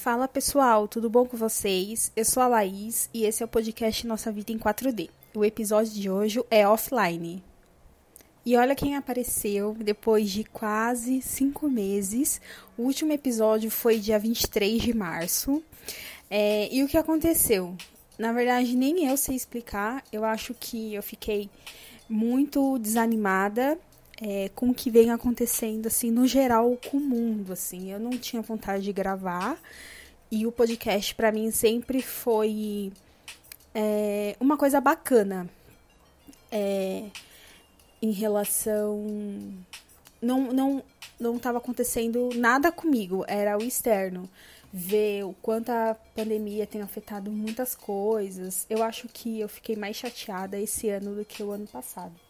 Fala pessoal, tudo bom com vocês? Eu sou a Laís e esse é o podcast Nossa Vida em 4D. O episódio de hoje é offline. E olha quem apareceu depois de quase cinco meses. O último episódio foi dia 23 de março. É, e o que aconteceu? Na verdade, nem eu sei explicar. Eu acho que eu fiquei muito desanimada é, com o que vem acontecendo, assim, no geral, com o mundo, assim. Eu não tinha vontade de gravar. E o podcast, para mim, sempre foi é, uma coisa bacana. É, em relação... Não, não, não estava acontecendo nada comigo, era o externo. Ver o quanto a pandemia tem afetado muitas coisas. Eu acho que eu fiquei mais chateada esse ano do que o ano passado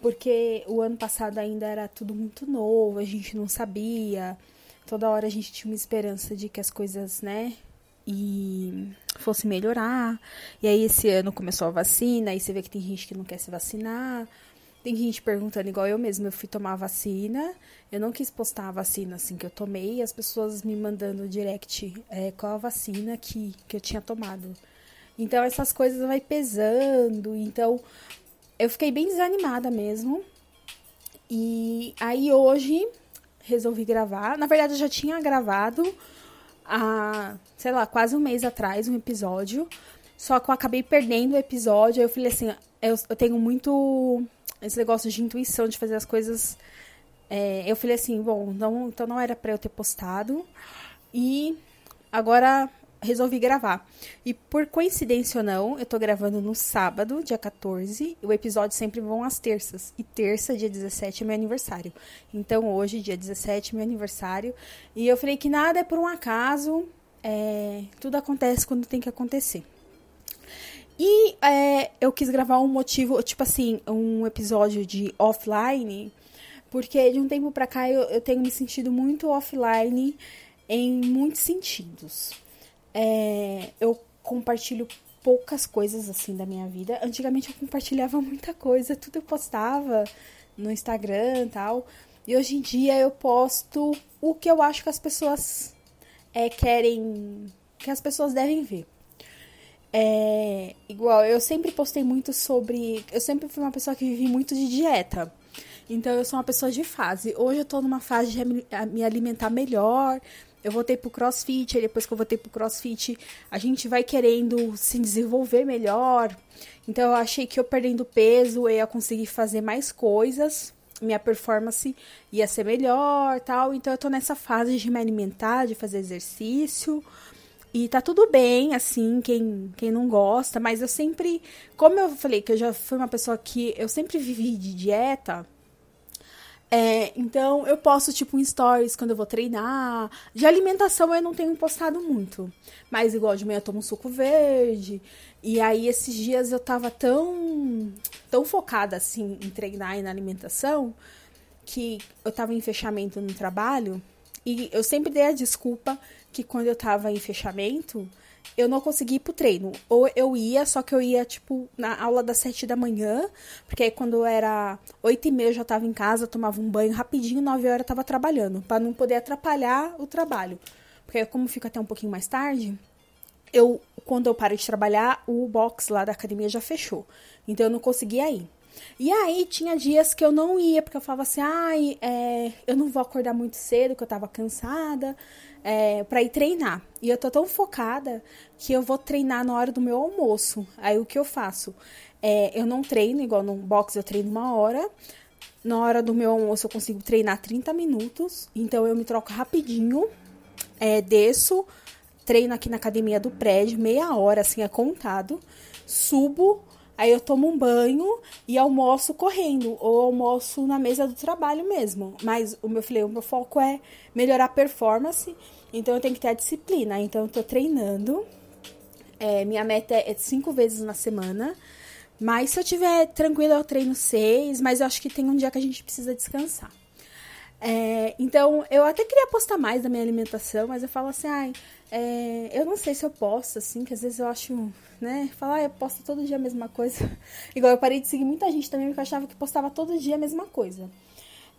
porque o ano passado ainda era tudo muito novo, a gente não sabia. Toda hora a gente tinha uma esperança de que as coisas, né, e fosse melhorar. E aí esse ano começou a vacina, aí você vê que tem gente que não quer se vacinar. Tem gente perguntando, igual eu mesma, eu fui tomar a vacina, eu não quis postar a vacina assim que eu tomei, as pessoas me mandando direct é, qual a vacina que, que eu tinha tomado. Então essas coisas vai pesando, então eu fiquei bem desanimada mesmo. E aí hoje resolvi gravar. Na verdade, eu já tinha gravado há, sei lá, quase um mês atrás um episódio. Só que eu acabei perdendo o episódio. Aí eu falei assim: eu, eu tenho muito esse negócio de intuição, de fazer as coisas. É, eu falei assim: bom, não, então não era pra eu ter postado. E agora resolvi gravar. E por coincidência ou não, eu tô gravando no sábado, dia 14, e o episódio sempre vão às terças. E terça, dia 17, é meu aniversário. Então hoje, dia 17, é meu aniversário. E eu falei que nada é por um acaso, é, tudo acontece quando tem que acontecer. E é, eu quis gravar um motivo, tipo assim, um episódio de offline, porque de um tempo pra cá eu, eu tenho me sentido muito offline em muitos sentidos. É, eu compartilho poucas coisas assim da minha vida. Antigamente eu compartilhava muita coisa, tudo eu postava no Instagram e tal. E hoje em dia eu posto o que eu acho que as pessoas é, querem, que as pessoas devem ver. É, igual, eu sempre postei muito sobre. Eu sempre fui uma pessoa que vivi muito de dieta. Então eu sou uma pessoa de fase. Hoje eu tô numa fase de me alimentar melhor, eu voltei pro crossfit, aí depois que eu voltei pro crossfit, a gente vai querendo se desenvolver melhor. Então eu achei que eu perdendo peso eu ia conseguir fazer mais coisas, minha performance ia ser melhor, tal. Então eu tô nessa fase de me alimentar, de fazer exercício. E tá tudo bem, assim, quem, quem não gosta, mas eu sempre, como eu falei que eu já fui uma pessoa que eu sempre vivi de dieta, é, então eu posto tipo um stories quando eu vou treinar. De alimentação eu não tenho postado muito. Mas igual de manhã eu tomo um suco verde. E aí esses dias eu tava tão tão focada assim em treinar e na alimentação que eu tava em fechamento no trabalho e eu sempre dei a desculpa que quando eu tava em fechamento, eu não consegui ir pro treino. Ou eu ia, só que eu ia, tipo, na aula das sete da manhã, porque aí quando era oito e meia eu já tava em casa, tomava um banho rapidinho, nove horas eu tava trabalhando, para não poder atrapalhar o trabalho. Porque como fica até um pouquinho mais tarde, eu, quando eu paro de trabalhar, o box lá da academia já fechou. Então eu não conseguia ir. E aí tinha dias que eu não ia, porque eu falava assim, ai, é, eu não vou acordar muito cedo, que eu tava cansada, é, para ir treinar. E eu tô tão focada que eu vou treinar na hora do meu almoço. Aí o que eu faço? É, eu não treino, igual no box eu treino uma hora. Na hora do meu almoço eu consigo treinar 30 minutos. Então eu me troco rapidinho, é, desço, treino aqui na academia do prédio, meia hora, assim, é contado. Subo, Aí eu tomo um banho e almoço correndo, ou almoço na mesa do trabalho mesmo. Mas o meu falei, o meu foco é melhorar a performance, então eu tenho que ter a disciplina. Então eu tô treinando. É, minha meta é cinco vezes na semana. Mas se eu tiver tranquila, eu treino seis, mas eu acho que tem um dia que a gente precisa descansar. É, então, eu até queria postar mais da minha alimentação, mas eu falo assim, ai, é, eu não sei se eu posso, assim, que às vezes eu acho, né, falar, eu posto todo dia a mesma coisa. Igual eu parei de seguir muita gente também, porque eu achava que postava todo dia a mesma coisa.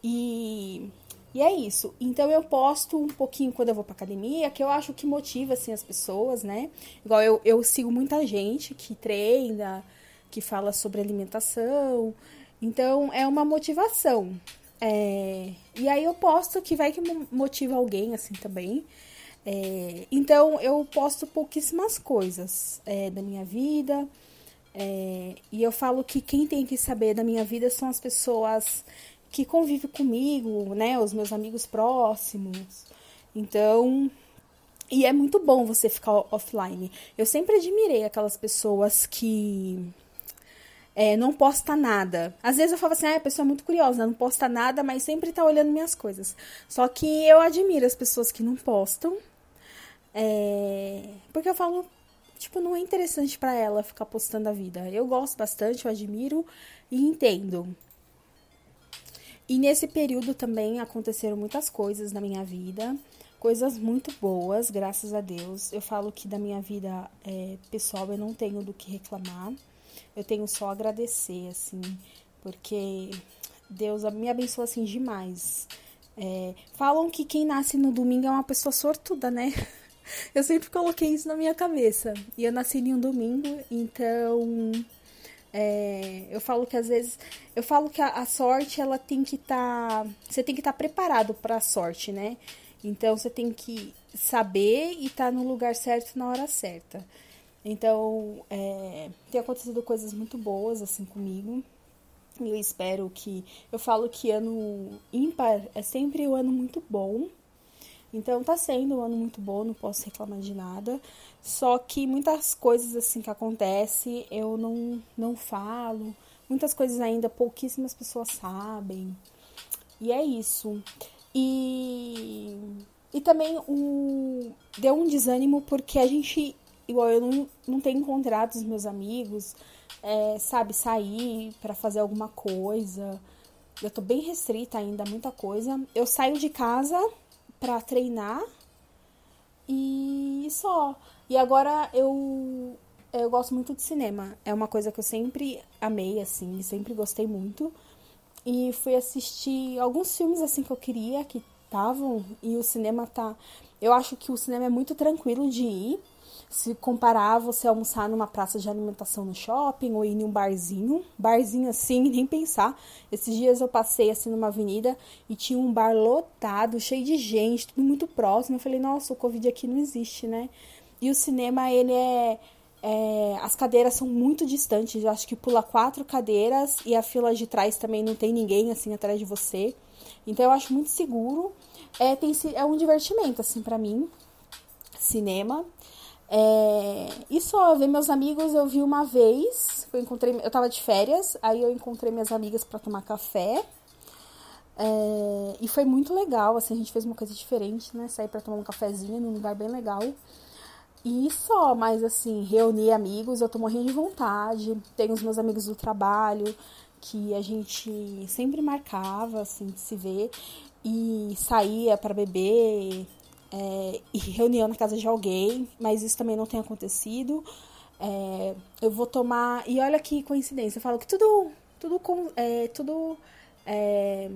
E, E é isso. Então eu posto um pouquinho quando eu vou pra academia, que eu acho que motiva assim as pessoas, né? Igual eu, eu sigo muita gente que treina, que fala sobre alimentação. Então é uma motivação. É... E aí eu posto que vai que motiva alguém assim também. É, então eu posto pouquíssimas coisas é, da minha vida. É, e eu falo que quem tem que saber da minha vida são as pessoas que convivem comigo, né? Os meus amigos próximos. Então. E é muito bom você ficar offline. Eu sempre admirei aquelas pessoas que é, não posta nada. Às vezes eu falo assim, ah, a pessoa é muito curiosa, não posta nada, mas sempre tá olhando minhas coisas. Só que eu admiro as pessoas que não postam é... Porque eu falo, tipo, não é interessante para ela ficar postando a vida. Eu gosto bastante, eu admiro e entendo. E nesse período também aconteceram muitas coisas na minha vida, coisas muito boas, graças a Deus. Eu falo que da minha vida é, pessoal eu não tenho do que reclamar, eu tenho só agradecer, assim, porque Deus me abençoa assim demais. É, falam que quem nasce no domingo é uma pessoa sortuda, né? Eu sempre coloquei isso na minha cabeça. E eu nasci em um domingo, então é, eu falo que às vezes eu falo que a, a sorte ela tem que estar tá, você tem que estar tá preparado para a sorte né então você tem que saber e estar tá no lugar certo na hora certa então é, tem acontecido coisas muito boas assim comigo eu espero que eu falo que ano ímpar é sempre um ano muito bom então tá sendo um ano muito bom, não posso reclamar de nada. Só que muitas coisas assim que acontecem eu não, não falo. Muitas coisas ainda pouquíssimas pessoas sabem. E é isso. E, e também o, deu um desânimo porque a gente, igual eu não, não tenho encontrado os meus amigos, é, sabe, sair para fazer alguma coisa. Eu tô bem restrita ainda muita coisa. Eu saio de casa para treinar e só. E agora eu eu gosto muito de cinema. É uma coisa que eu sempre amei assim, sempre gostei muito. E fui assistir alguns filmes assim que eu queria que estavam e o cinema tá eu acho que o cinema é muito tranquilo de ir se comparar você almoçar numa praça de alimentação no shopping ou ir em um barzinho, barzinho assim, nem pensar. Esses dias eu passei assim numa avenida e tinha um bar lotado, cheio de gente, tudo muito próximo. Eu falei, nossa, o Covid aqui não existe, né? E o cinema, ele é, é, as cadeiras são muito distantes. Eu acho que pula quatro cadeiras e a fila de trás também não tem ninguém assim atrás de você. Então eu acho muito seguro. É, tem, é um divertimento assim para mim, cinema. É, e só, ver meus amigos eu vi uma vez. Eu encontrei, eu tava de férias, aí eu encontrei minhas amigas para tomar café. É, e foi muito legal, assim, a gente fez uma coisa diferente, né? Sair para tomar um cafezinho num lugar bem legal. E só, mas assim, reunir amigos, eu tô morrendo de vontade. Tenho os meus amigos do trabalho, que a gente sempre marcava, assim, de se ver. E saía para beber, é, e reunião na casa de alguém, mas isso também não tem acontecido. É, eu vou tomar. E olha que coincidência, eu falo que tudo. Tudo. É, tudo é,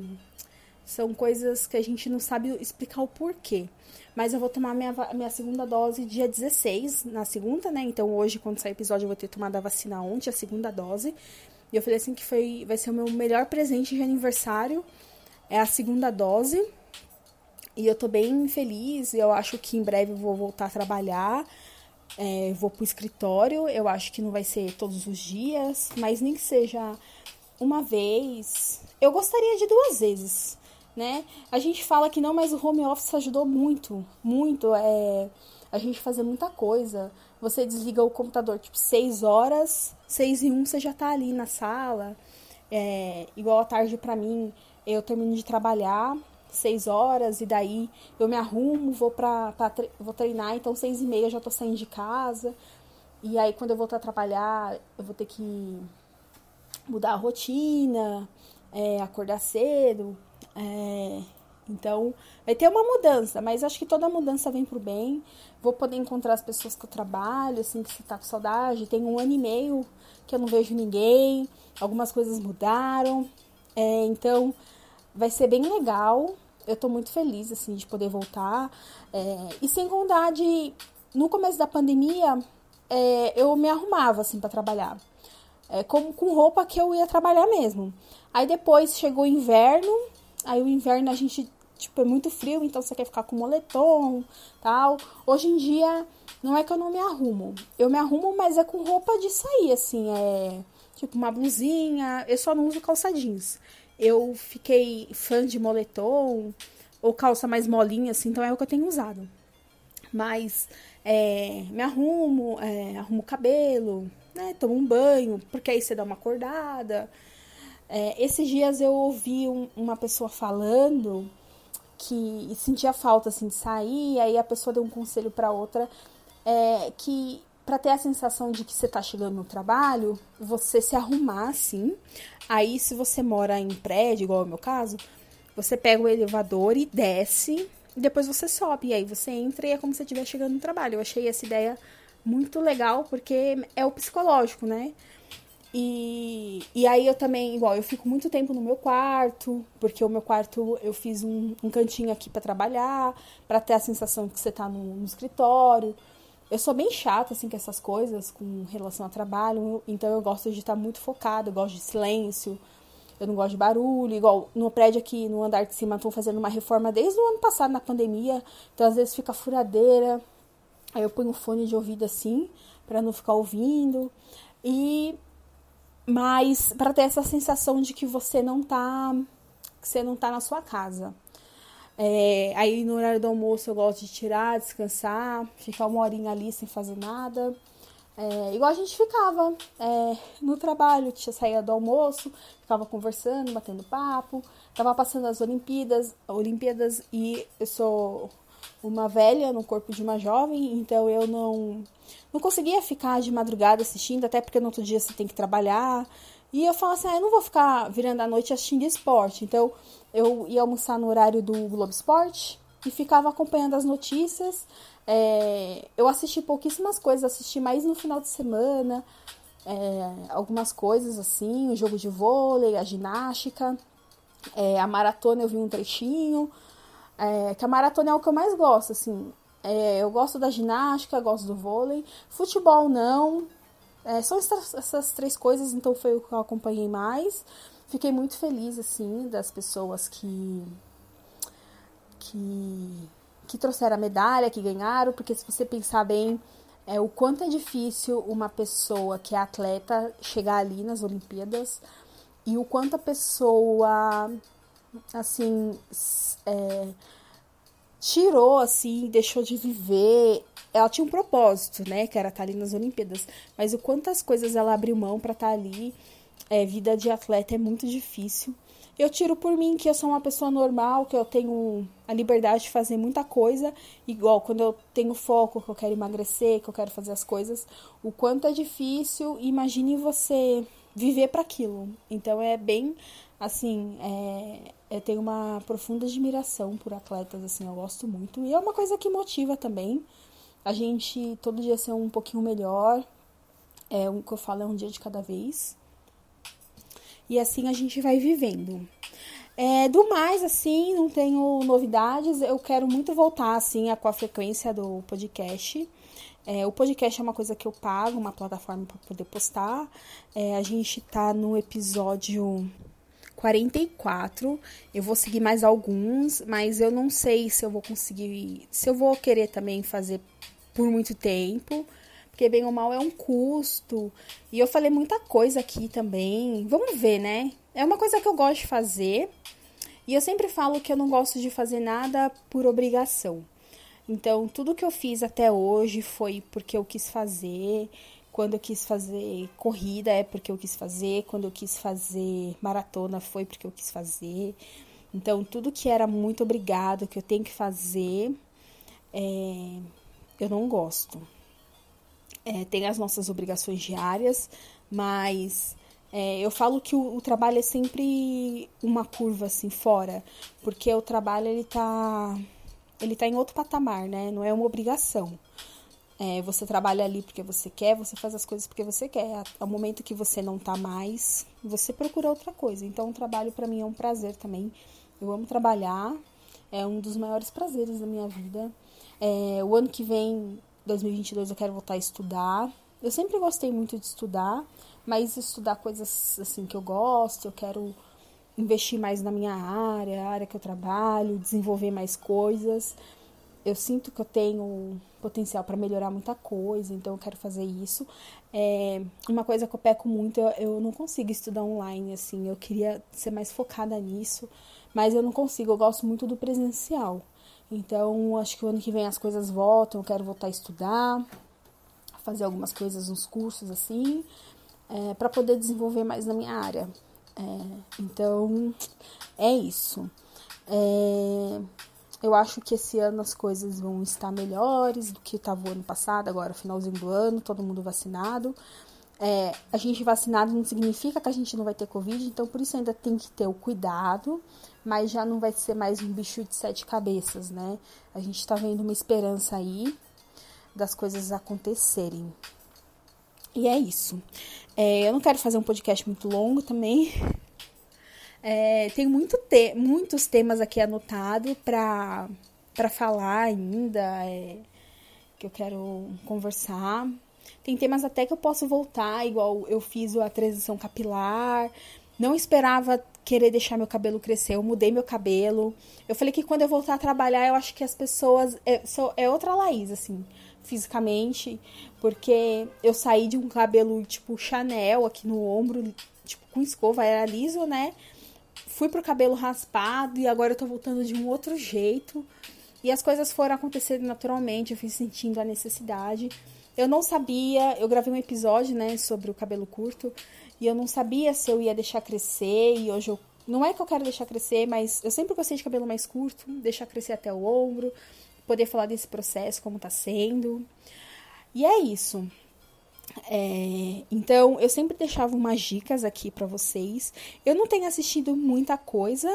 são coisas que a gente não sabe explicar o porquê. Mas eu vou tomar minha, minha segunda dose dia 16, na segunda, né? Então hoje, quando sair o episódio, eu vou ter tomado a vacina ontem, a segunda dose. E eu falei assim que foi, vai ser o meu melhor presente de aniversário. É a segunda dose. E eu tô bem feliz, eu acho que em breve vou voltar a trabalhar. É, vou pro escritório, eu acho que não vai ser todos os dias, mas nem que seja uma vez. Eu gostaria de duas vezes, né? A gente fala que não, mas o home office ajudou muito, muito. É, a gente fazer muita coisa. Você desliga o computador, tipo, seis horas, seis e um você já tá ali na sala. É, igual à tarde para mim, eu termino de trabalhar, seis horas e daí eu me arrumo, vou pra, pra vou treinar, então seis e meia já tô saindo de casa. E aí quando eu voltar a trabalhar, eu vou ter que mudar a rotina, é, acordar cedo. É, então vai ter uma mudança, mas acho que toda mudança vem pro bem. Vou poder encontrar as pessoas que eu trabalho, assim, que você tá com saudade. Tem um ano e meio que eu não vejo ninguém, algumas coisas mudaram. É, então vai ser bem legal. Eu tô muito feliz, assim, de poder voltar. É, e sem contar de, no começo da pandemia, é, eu me arrumava, assim, para trabalhar. É, com, com roupa que eu ia trabalhar mesmo. Aí depois chegou o inverno, aí o inverno a gente, tipo, é muito frio, então você quer ficar com moletom, tal. Hoje em dia, não é que eu não me arrumo. Eu me arrumo, mas é com roupa de sair, assim, é... Tipo, uma blusinha, eu só não uso calça jeans eu fiquei fã de moletom ou calça mais molinha, assim, então é o que eu tenho usado. Mas é, me arrumo, é, arrumo o cabelo, né, tomo um banho, porque aí você dá uma acordada. É, esses dias eu ouvi um, uma pessoa falando que sentia falta assim de sair, aí a pessoa deu um conselho para outra é, que para ter a sensação de que você tá chegando no trabalho, você se arrumar assim. Aí, se você mora em prédio, igual é o meu caso, você pega o elevador e desce, e depois você sobe. E aí você entra e é como se você chegando no trabalho. Eu achei essa ideia muito legal, porque é o psicológico, né? E, e aí eu também, igual, eu fico muito tempo no meu quarto, porque o meu quarto eu fiz um, um cantinho aqui para trabalhar, para ter a sensação que você tá no, no escritório. Eu sou bem chata, assim, com essas coisas, com relação ao trabalho, então eu gosto de estar muito focada, eu gosto de silêncio, eu não gosto de barulho. Igual no prédio aqui, no andar de cima, estão fazendo uma reforma desde o ano passado, na pandemia, então às vezes fica furadeira. Aí eu ponho um fone de ouvido assim, para não ficar ouvindo. E. Mas para ter essa sensação de que você não tá. que você não tá na sua casa. É, aí no horário do almoço eu gosto de tirar, descansar, ficar uma horinha ali sem fazer nada. É, igual a gente ficava é, no trabalho, tinha saída do almoço, ficava conversando, batendo papo, tava passando as Olimpíadas, Olimpíadas e eu sou uma velha no corpo de uma jovem, então eu não não conseguia ficar de madrugada assistindo, até porque no outro dia você tem que trabalhar. E eu falo assim, ah, eu não vou ficar virando a noite assistindo esporte. Então, eu ia almoçar no horário do Globo Esporte e ficava acompanhando as notícias. É, eu assisti pouquíssimas coisas, assisti mais no final de semana, é, algumas coisas assim, o jogo de vôlei, a ginástica, é, a maratona eu vi um trechinho, é, que a maratona é o que eu mais gosto, assim. É, eu gosto da ginástica, gosto do vôlei, futebol não, é, são essas, essas, três coisas, então foi o que eu acompanhei mais. Fiquei muito feliz, assim, das pessoas que. que. que trouxeram a medalha, que ganharam, porque se você pensar bem, é, o quanto é difícil uma pessoa que é atleta chegar ali nas Olimpíadas e o quanto a pessoa, assim. É, tirou, assim, deixou de viver. Ela tinha um propósito, né? Que era estar ali nas Olimpíadas. Mas o quantas coisas ela abriu mão para estar ali. É, vida de atleta é muito difícil. Eu tiro por mim que eu sou uma pessoa normal, que eu tenho a liberdade de fazer muita coisa, igual quando eu tenho foco, que eu quero emagrecer, que eu quero fazer as coisas, o quanto é difícil, imagine você viver para aquilo. Então é bem assim, é, eu tenho uma profunda admiração por atletas, assim, eu gosto muito. E é uma coisa que motiva também a gente todo dia ser um pouquinho melhor. É o que eu falo é um dia de cada vez. E assim a gente vai vivendo. É, do mais, assim, não tenho novidades. Eu quero muito voltar, assim, a, com a frequência do podcast. É, o podcast é uma coisa que eu pago, uma plataforma para poder postar. É, a gente tá no episódio 44. Eu vou seguir mais alguns, mas eu não sei se eu vou conseguir, se eu vou querer também fazer por muito tempo, porque bem ou mal é um custo. E eu falei muita coisa aqui também. Vamos ver, né? É uma coisa que eu gosto de fazer. E eu sempre falo que eu não gosto de fazer nada por obrigação. Então, tudo que eu fiz até hoje foi porque eu quis fazer. Quando eu quis fazer corrida é porque eu quis fazer, quando eu quis fazer maratona foi porque eu quis fazer. Então, tudo que era muito obrigado, que eu tenho que fazer, é, eu não gosto. É, tem as nossas obrigações diárias, mas é, eu falo que o, o, trabalho é sempre uma curva assim fora, porque o trabalho ele tá, ele tá em outro patamar, né? Não é uma obrigação. É, você trabalha ali porque você quer, você faz as coisas porque você quer. Ao momento que você não tá mais, você procura outra coisa. Então, o trabalho para mim é um prazer também. Eu amo trabalhar. É um dos maiores prazeres da minha vida. É, o ano que vem, 2022, eu quero voltar a estudar. Eu sempre gostei muito de estudar, mas estudar coisas assim que eu gosto, eu quero investir mais na minha área, a área que eu trabalho, desenvolver mais coisas. Eu sinto que eu tenho potencial para melhorar muita coisa, então eu quero fazer isso. É, uma coisa que eu peco muito, eu, eu não consigo estudar online, assim, eu queria ser mais focada nisso, mas eu não consigo, eu gosto muito do presencial. Então, acho que o ano que vem as coisas voltam, eu quero voltar a estudar, fazer algumas coisas, uns cursos assim, é, para poder desenvolver mais na minha área. É, então, é isso. É, eu acho que esse ano as coisas vão estar melhores do que estava o ano passado, agora finalzinho do ano, todo mundo vacinado. É, a gente vacinado não significa que a gente não vai ter Covid, então por isso ainda tem que ter o cuidado, mas já não vai ser mais um bicho de sete cabeças, né? A gente está vendo uma esperança aí das coisas acontecerem. E é isso. É, eu não quero fazer um podcast muito longo também. É, tem muito te muitos temas aqui anotados para falar ainda, é, que eu quero conversar. Tem temas até que eu posso voltar, igual eu fiz a transição capilar. Não esperava querer deixar meu cabelo crescer, eu mudei meu cabelo. Eu falei que quando eu voltar a trabalhar, eu acho que as pessoas. É, sou, é outra Laís, assim fisicamente, porque eu saí de um cabelo tipo Chanel aqui no ombro, tipo com escova, era liso, né? Fui pro cabelo raspado e agora eu tô voltando de um outro jeito. E as coisas foram acontecendo naturalmente, eu fui sentindo a necessidade. Eu não sabia, eu gravei um episódio, né, sobre o cabelo curto, e eu não sabia se eu ia deixar crescer, e hoje eu não é que eu quero deixar crescer, mas eu sempre gostei de cabelo mais curto, deixar crescer até o ombro, poder falar desse processo, como tá sendo. E é isso. É, então, eu sempre deixava umas dicas aqui para vocês. Eu não tenho assistido muita coisa,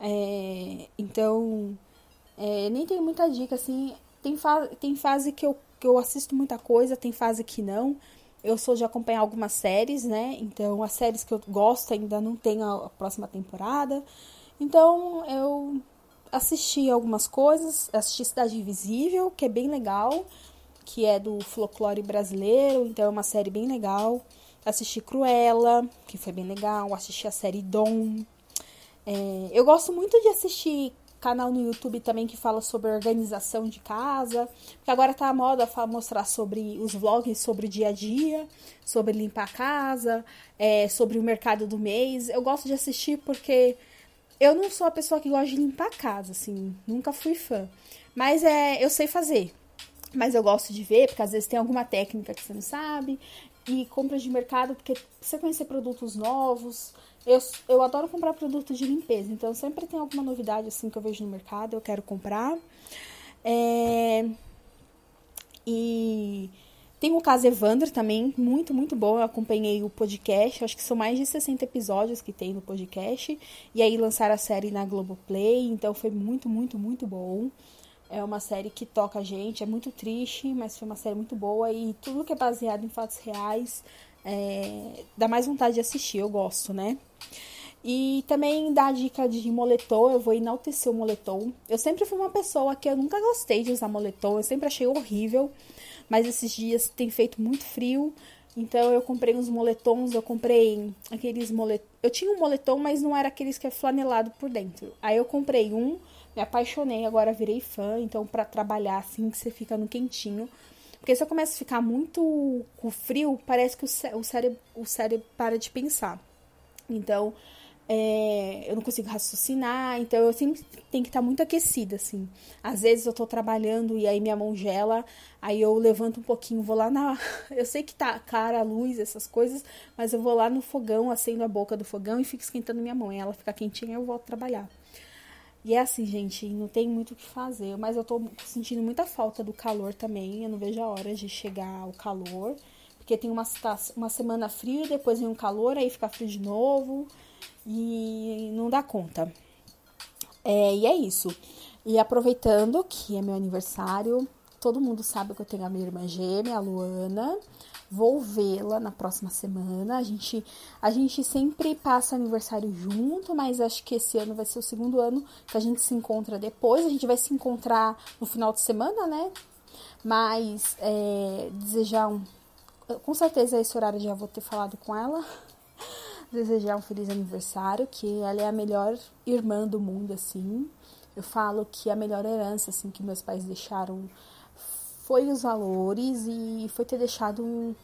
é, então é, nem tenho muita dica assim. Tem, fa tem fase que eu, que eu assisto muita coisa, tem fase que não. Eu sou de acompanhar algumas séries, né? Então, as séries que eu gosto ainda não tem a, próxima temporada. Então, eu assisti algumas coisas, assisti Cidade Invisível, que é bem legal, que é do folclore brasileiro, então é uma série bem legal. Assisti Cruella, que foi bem legal, assisti a série Dom. É, eu gosto muito de assistir canal no YouTube também que fala sobre organização de casa, porque agora tá a moda mostrar sobre os vlogs sobre o dia a dia, sobre limpar a casa, é, sobre o mercado do mês. Eu gosto de assistir porque eu não sou a pessoa que gosta de limpar a casa, assim, nunca fui fã. Mas é, eu sei fazer. Mas eu gosto de ver, porque às vezes tem alguma técnica que você não sabe. E compras de mercado, porque você conhecer produtos novos. Eu, eu adoro comprar produtos de limpeza. Então sempre tem alguma novidade assim que eu vejo no mercado, eu quero comprar. É... E tem o caso Evandro também, muito, muito bom. Eu acompanhei o podcast, acho que são mais de 60 episódios que tem no podcast. E aí lançaram a série na Globoplay, então foi muito, muito, muito bom. É uma série que toca a gente, é muito triste, mas foi uma série muito boa. E tudo que é baseado em fatos reais é, dá mais vontade de assistir, eu gosto, né? E também dá a dica de moletom, eu vou enaltecer o moletom. Eu sempre fui uma pessoa que eu nunca gostei de usar moletom, eu sempre achei horrível mas esses dias tem feito muito frio, então eu comprei uns moletons, eu comprei aqueles moletons. Eu tinha um moletom, mas não era aqueles que é flanelado por dentro. Aí eu comprei um, me apaixonei, agora virei fã, então para trabalhar assim que você fica no quentinho. Porque se eu começo a ficar muito com frio, parece que o, cé o, cérebro, o cérebro para de pensar. Então, é, eu não consigo raciocinar, então eu sempre tenho que estar muito aquecida, assim. Às vezes eu tô trabalhando e aí minha mão gela, aí eu levanto um pouquinho, vou lá na. Eu sei que tá cara a luz, essas coisas, mas eu vou lá no fogão, acendo a boca do fogão e fico esquentando minha mão. E ela fica quentinha e eu volto trabalhar. E é assim, gente, não tem muito o que fazer, mas eu tô sentindo muita falta do calor também. Eu não vejo a hora de chegar o calor, porque tem uma, uma semana fria, depois vem um calor, aí fica frio de novo e não dá conta. É, e é isso. E aproveitando que é meu aniversário, todo mundo sabe que eu tenho a minha irmã gêmea, a Luana. Vou vê-la na próxima semana. A gente, a gente sempre passa aniversário junto, mas acho que esse ano vai ser o segundo ano que a gente se encontra depois. A gente vai se encontrar no final de semana, né? Mas é, desejar um. Com certeza esse horário já vou ter falado com ela. Desejar um feliz aniversário, que ela é a melhor irmã do mundo, assim. Eu falo que a melhor herança, assim, que meus pais deixaram foi os valores e foi ter deixado um,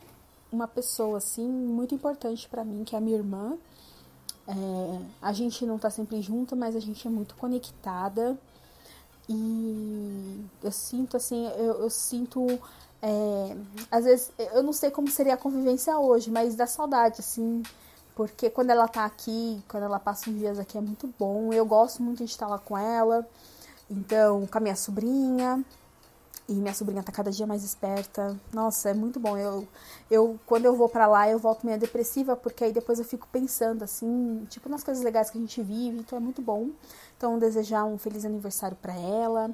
uma pessoa assim muito importante para mim, que é a minha irmã. É, a gente não tá sempre junto, mas a gente é muito conectada. E eu sinto assim, eu, eu sinto. É, às vezes, eu não sei como seria a convivência hoje, mas dá saudade, assim. Porque quando ela tá aqui, quando ela passa uns dias aqui, é muito bom. Eu gosto muito de estar lá com ela. Então, com a minha sobrinha. E minha sobrinha tá cada dia mais esperta. Nossa, é muito bom. Eu, eu quando eu vou para lá, eu volto meio depressiva, porque aí depois eu fico pensando assim, tipo nas coisas legais que a gente vive, então é muito bom. Então, desejar um feliz aniversário para ela,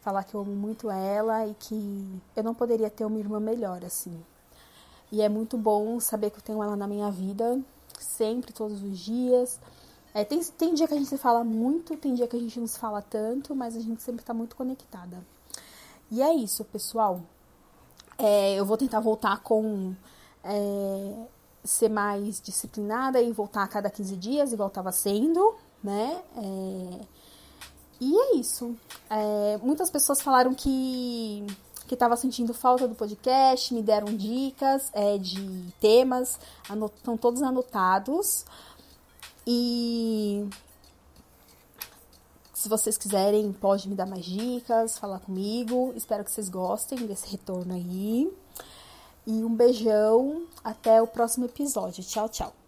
falar que eu amo muito ela e que eu não poderia ter uma irmã melhor assim. E é muito bom saber que eu tenho ela na minha vida, sempre, todos os dias. É, tem, tem dia que a gente se fala muito, tem dia que a gente não se fala tanto, mas a gente sempre tá muito conectada. E é isso, pessoal. É, eu vou tentar voltar com. É, ser mais disciplinada e voltar a cada 15 dias, igual estava sendo, né? É, e é isso. É, muitas pessoas falaram que que estava sentindo falta do podcast, me deram dicas é, de temas, estão todos anotados. E se vocês quiserem, pode me dar mais dicas, falar comigo. Espero que vocês gostem desse retorno aí. E um beijão, até o próximo episódio. Tchau, tchau.